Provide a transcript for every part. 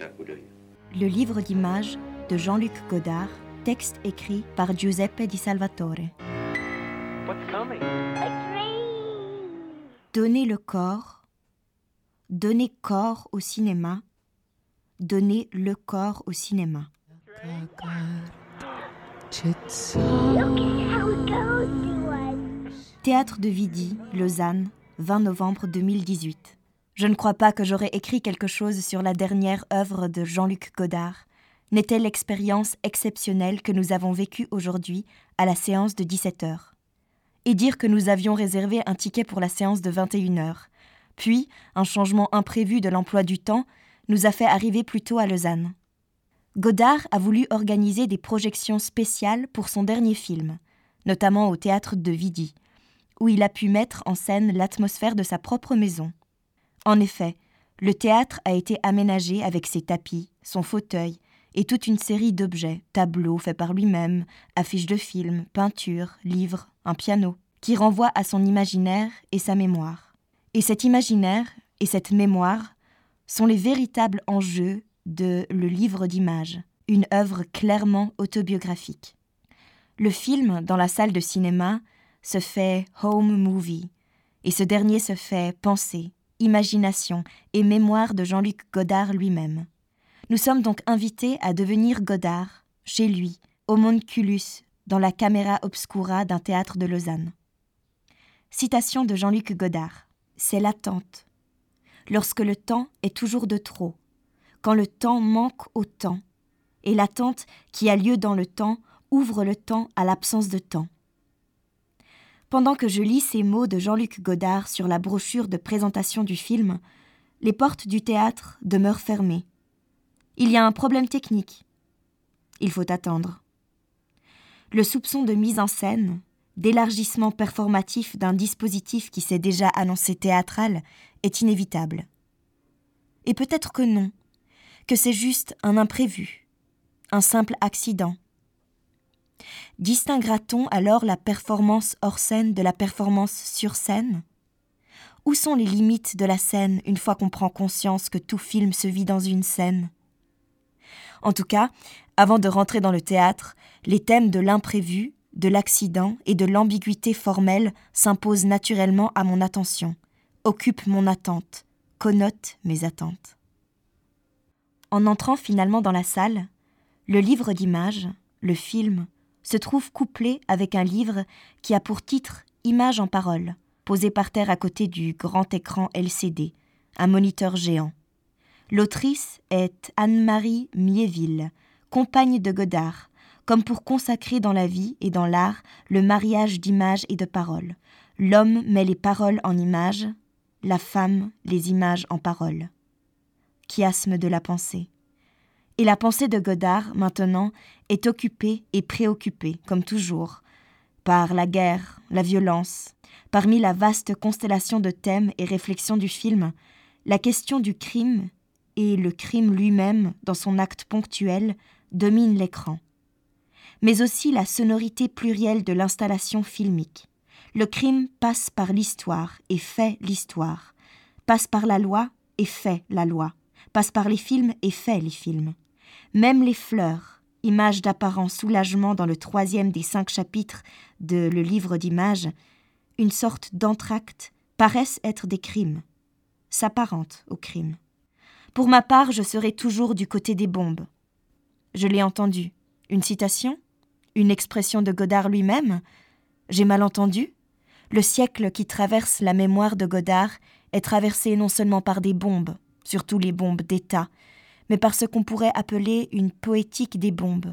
jeter un coup d'œil. Le livre d'images de Jean-Luc Godard, texte écrit par Giuseppe Di Salvatore. Donner le corps, donner corps au cinéma, donner le corps au cinéma. Théâtre de Vidi, Lausanne, 20 novembre 2018. Je ne crois pas que j'aurais écrit quelque chose sur la dernière œuvre de Jean-Luc Godard. N'était l'expérience exceptionnelle que nous avons vécue aujourd'hui à la séance de 17 h Et dire que nous avions réservé un ticket pour la séance de 21 h Puis, un changement imprévu de l'emploi du temps nous a fait arriver plus tôt à Lausanne. Godard a voulu organiser des projections spéciales pour son dernier film, notamment au théâtre de Vidi, où il a pu mettre en scène l'atmosphère de sa propre maison. En effet, le théâtre a été aménagé avec ses tapis, son fauteuil et toute une série d'objets, tableaux faits par lui-même, affiches de films, peintures, livres, un piano, qui renvoient à son imaginaire et sa mémoire. Et cet imaginaire et cette mémoire sont les véritables enjeux de Le livre d'images, une œuvre clairement autobiographique. Le film, dans la salle de cinéma, se fait home movie, et ce dernier se fait pensée, imagination et mémoire de Jean-Luc Godard lui-même. Nous sommes donc invités à devenir Godard, chez lui, au Monculus, dans la caméra obscura d'un théâtre de Lausanne. Citation de Jean-Luc Godard. C'est l'attente. Lorsque le temps est toujours de trop, quand le temps manque au temps, et l'attente qui a lieu dans le temps ouvre le temps à l'absence de temps. Pendant que je lis ces mots de Jean-Luc Godard sur la brochure de présentation du film, les portes du théâtre demeurent fermées. Il y a un problème technique. Il faut attendre. Le soupçon de mise en scène, d'élargissement performatif d'un dispositif qui s'est déjà annoncé théâtral, est inévitable. Et peut-être que non, que c'est juste un imprévu, un simple accident, Distinguera-t-on alors la performance hors scène de la performance sur scène? Où sont les limites de la scène une fois qu'on prend conscience que tout film se vit dans une scène? En tout cas, avant de rentrer dans le théâtre, les thèmes de l'imprévu, de l'accident et de l'ambiguïté formelle s'imposent naturellement à mon attention, occupent mon attente, connotent mes attentes. En entrant finalement dans la salle, le livre d'images, le film, se trouve couplé avec un livre qui a pour titre Images en parole, posé par terre à côté du grand écran LCD, un moniteur géant. L'autrice est Anne-Marie Miéville, compagne de Godard, comme pour consacrer dans la vie et dans l'art le mariage d'images et de paroles. L'homme met les paroles en images, la femme les images en paroles. Chiasme de la pensée. Et la pensée de Godard, maintenant, est occupée et préoccupée, comme toujours, par la guerre, la violence. Parmi la vaste constellation de thèmes et réflexions du film, la question du crime et le crime lui-même, dans son acte ponctuel, domine l'écran. Mais aussi la sonorité plurielle de l'installation filmique. Le crime passe par l'histoire et fait l'histoire, passe par la loi et fait la loi, passe par les films et fait les films. Même les fleurs, images d'apparent soulagement dans le troisième des cinq chapitres de Le livre d'images, une sorte d'entracte, paraissent être des crimes, s'apparentent aux crimes. Pour ma part, je serai toujours du côté des bombes. Je l'ai entendu. Une citation? Une expression de Godard lui-même? J'ai mal entendu? Le siècle qui traverse la mémoire de Godard est traversé non seulement par des bombes, surtout les bombes d'État, mais par ce qu'on pourrait appeler une poétique des bombes.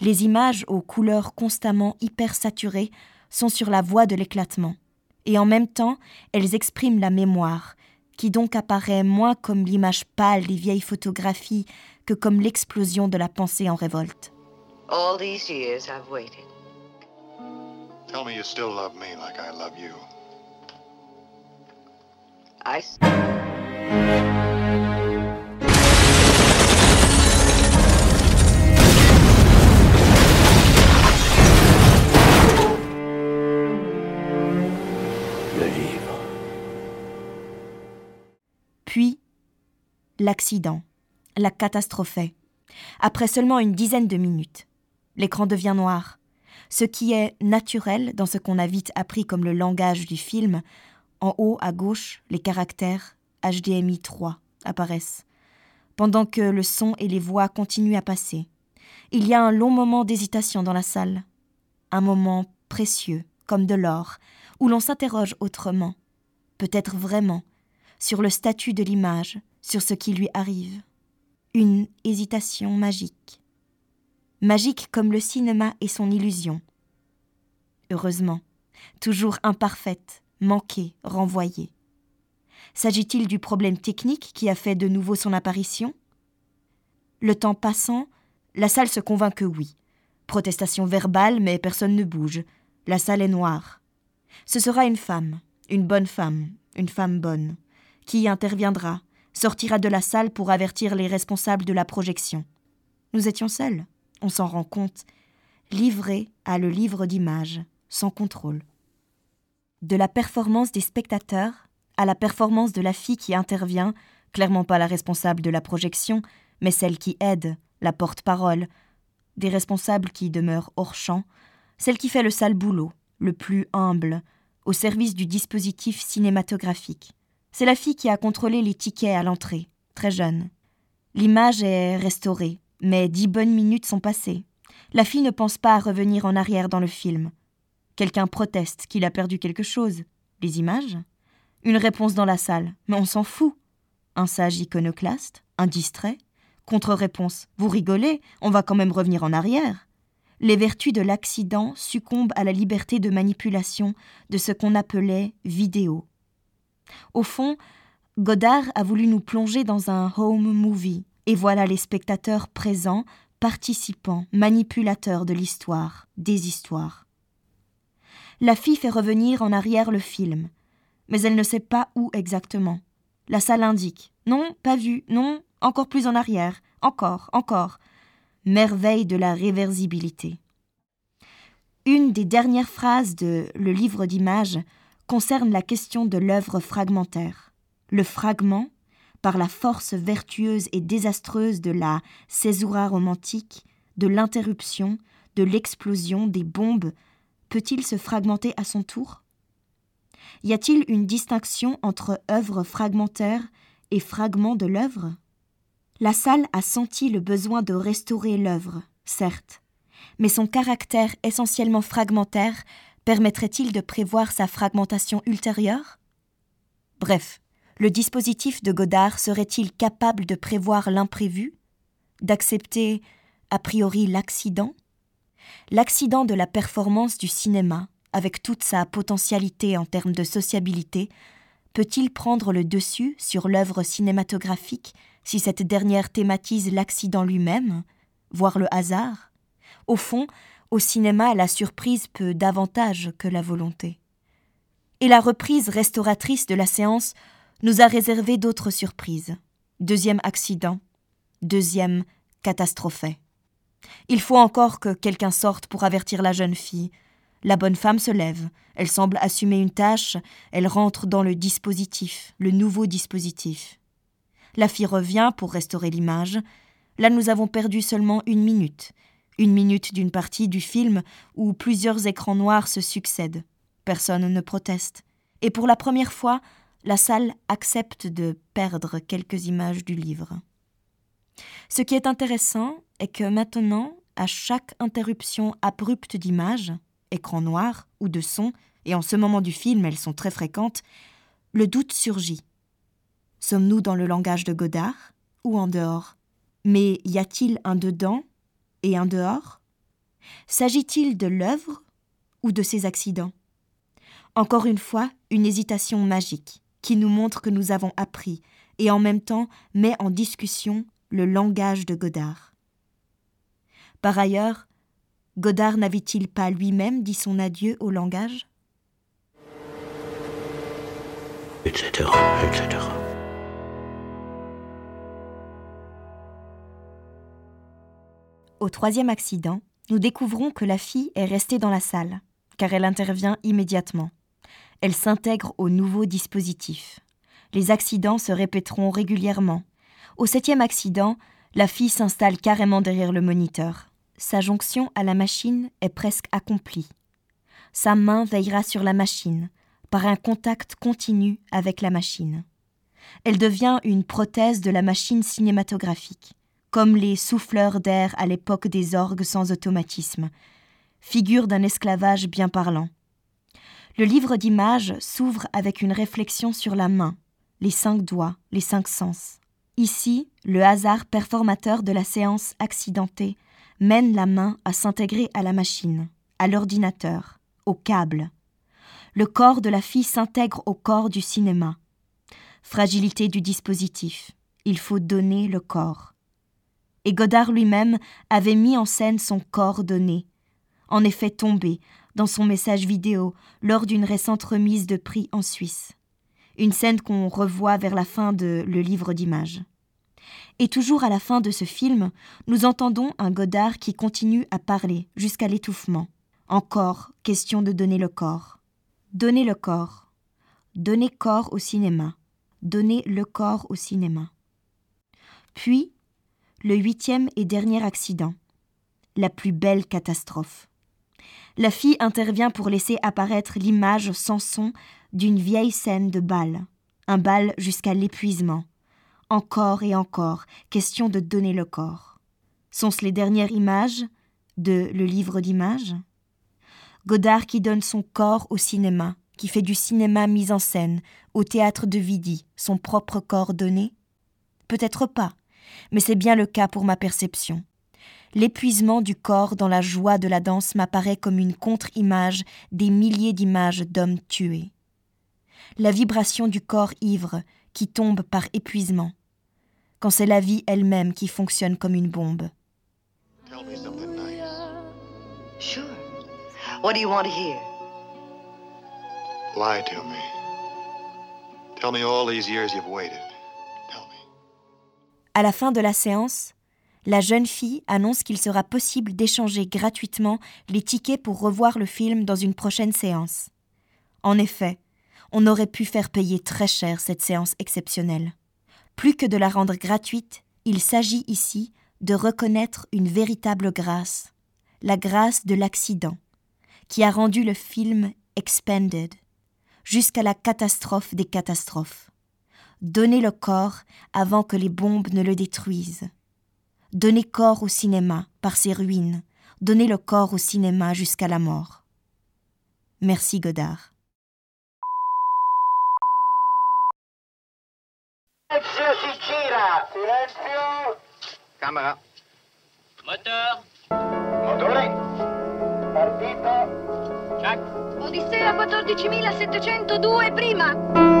Les images aux couleurs constamment hyper saturées sont sur la voie de l'éclatement, et en même temps elles expriment la mémoire, qui donc apparaît moins comme l'image pâle des vieilles photographies que comme l'explosion de la pensée en révolte. All these years I've waited. Tell me you still love me like I love you. I. Puis, l'accident, La catastrophe. Après seulement une dizaine de minutes, l'écran devient noir. Ce qui est naturel dans ce qu'on a vite appris comme le langage du film, en haut à gauche, les caractères HDMI 3 apparaissent, pendant que le son et les voix continuent à passer. Il y a un long moment d'hésitation dans la salle, un moment précieux, comme de l'or, où l'on s'interroge autrement, peut-être vraiment, sur le statut de l'image, sur ce qui lui arrive. Une hésitation magique. Magique comme le cinéma et son illusion. Heureusement, toujours imparfaite, manquée, renvoyée. S'agit-il du problème technique qui a fait de nouveau son apparition? Le temps passant, la salle se convainc que oui. Protestation verbale, mais personne ne bouge. La salle est noire. Ce sera une femme, une bonne femme, une femme bonne, qui interviendra, sortira de la salle pour avertir les responsables de la projection. Nous étions seuls, on s'en rend compte, livrés à le livre d'images, sans contrôle. De la performance des spectateurs à la performance de la fille qui intervient, clairement pas la responsable de la projection, mais celle qui aide, la porte-parole, des responsables qui demeurent hors champ, celle qui fait le sale boulot, le plus humble, au service du dispositif cinématographique. C'est la fille qui a contrôlé les tickets à l'entrée, très jeune. L'image est restaurée, mais dix bonnes minutes sont passées. La fille ne pense pas à revenir en arrière dans le film. Quelqu'un proteste qu'il a perdu quelque chose. Les images? Une réponse dans la salle, mais on s'en fout. Un sage iconoclaste? Un distrait? Contre-réponse Vous rigolez, on va quand même revenir en arrière. Les vertus de l'accident succombent à la liberté de manipulation de ce qu'on appelait vidéo. Au fond, Godard a voulu nous plonger dans un home movie, et voilà les spectateurs présents, participants, manipulateurs de l'histoire, des histoires. La fille fait revenir en arrière le film, mais elle ne sait pas où exactement. La salle indique Non, pas vu, non, encore plus en arrière, encore, encore. Merveille de la réversibilité. Une des dernières phrases de Le livre d'images concerne la question de l'œuvre fragmentaire. Le fragment, par la force vertueuse et désastreuse de la césura romantique, de l'interruption, de l'explosion, des bombes, peut-il se fragmenter à son tour? Y a-t-il une distinction entre œuvre fragmentaire et fragment de l'œuvre? La salle a senti le besoin de restaurer l'œuvre, certes, mais son caractère essentiellement fragmentaire permettrait-il de prévoir sa fragmentation ultérieure? Bref, le dispositif de Godard serait-il capable de prévoir l'imprévu? D'accepter a priori l'accident? L'accident de la performance du cinéma, avec toute sa potentialité en termes de sociabilité, peut-il prendre le dessus sur l'œuvre cinématographique si cette dernière thématise l'accident lui-même, voire le hasard? Au fond, au cinéma, la surprise peut davantage que la volonté. Et la reprise restauratrice de la séance nous a réservé d'autres surprises. Deuxième accident, deuxième catastrophe. Il faut encore que quelqu'un sorte pour avertir la jeune fille. La bonne femme se lève, elle semble assumer une tâche, elle rentre dans le dispositif, le nouveau dispositif. La fille revient pour restaurer l'image. Là nous avons perdu seulement une minute, une minute d'une partie du film où plusieurs écrans noirs se succèdent. Personne ne proteste. Et pour la première fois, la salle accepte de perdre quelques images du livre. Ce qui est intéressant est que maintenant, à chaque interruption abrupte d'image, écran noir ou de son, et en ce moment du film elles sont très fréquentes, le doute surgit. Sommes-nous dans le langage de Godard ou en dehors? Mais y a-t-il un dedans et un dehors? S'agit-il de l'œuvre ou de ses accidents? Encore une fois, une hésitation magique qui nous montre que nous avons appris et en même temps met en discussion le langage de Godard. Par ailleurs, Godard n'avait-il pas lui-même dit son adieu au langage? Au troisième accident, nous découvrons que la fille est restée dans la salle, car elle intervient immédiatement. Elle s'intègre au nouveau dispositif. Les accidents se répéteront régulièrement. Au septième accident, la fille s'installe carrément derrière le moniteur. Sa jonction à la machine est presque accomplie. Sa main veillera sur la machine, par un contact continu avec la machine. Elle devient une prothèse de la machine cinématographique, comme les souffleurs d'air à l'époque des orgues sans automatisme, figure d'un esclavage bien parlant. Le livre d'images s'ouvre avec une réflexion sur la main, les cinq doigts, les cinq sens. Ici, le hasard performateur de la séance accidentée mène la main à s'intégrer à la machine, à l'ordinateur, au câble. Le corps de la fille s'intègre au corps du cinéma. Fragilité du dispositif. Il faut donner le corps. Et Godard lui-même avait mis en scène son corps donné, en effet tombé dans son message vidéo lors d'une récente remise de prix en Suisse. Une scène qu'on revoit vers la fin de Le livre d'images. Et toujours à la fin de ce film, nous entendons un Godard qui continue à parler jusqu'à l'étouffement. Encore question de donner le corps. Donner le corps. Donner corps au cinéma. Donner le corps au cinéma. Puis, le huitième et dernier accident. La plus belle catastrophe. La fille intervient pour laisser apparaître l'image sans son d'une vieille scène de bal. Un bal jusqu'à l'épuisement encore et encore, question de donner le corps. Sont-ce les dernières images de Le livre d'images? Godard qui donne son corps au cinéma, qui fait du cinéma mise en scène, au théâtre de Vidi, son propre corps donné? Peut-être pas, mais c'est bien le cas pour ma perception. L'épuisement du corps dans la joie de la danse m'apparaît comme une contre-image des milliers d'images d'hommes tués. La vibration du corps ivre qui tombe par épuisement, quand c'est la vie elle-même qui fonctionne comme une bombe. Tell me something nice. Sure. What do you want to hear? Lie to me. Tell me all these years you've waited. À la fin de la séance, la jeune fille annonce qu'il sera possible d'échanger gratuitement les tickets pour revoir le film dans une prochaine séance. En effet, on aurait pu faire payer très cher cette séance exceptionnelle. Plus que de la rendre gratuite, il s'agit ici de reconnaître une véritable grâce, la grâce de l'accident, qui a rendu le film expanded, jusqu'à la catastrophe des catastrophes. Donner le corps avant que les bombes ne le détruisent. Donner corps au cinéma par ses ruines, donner le corps au cinéma jusqu'à la mort. Merci Godard. Silenzio si gira! Silenzio! Camera. Moteur, Motore! Partito! Jack. Odissea 14702 prima.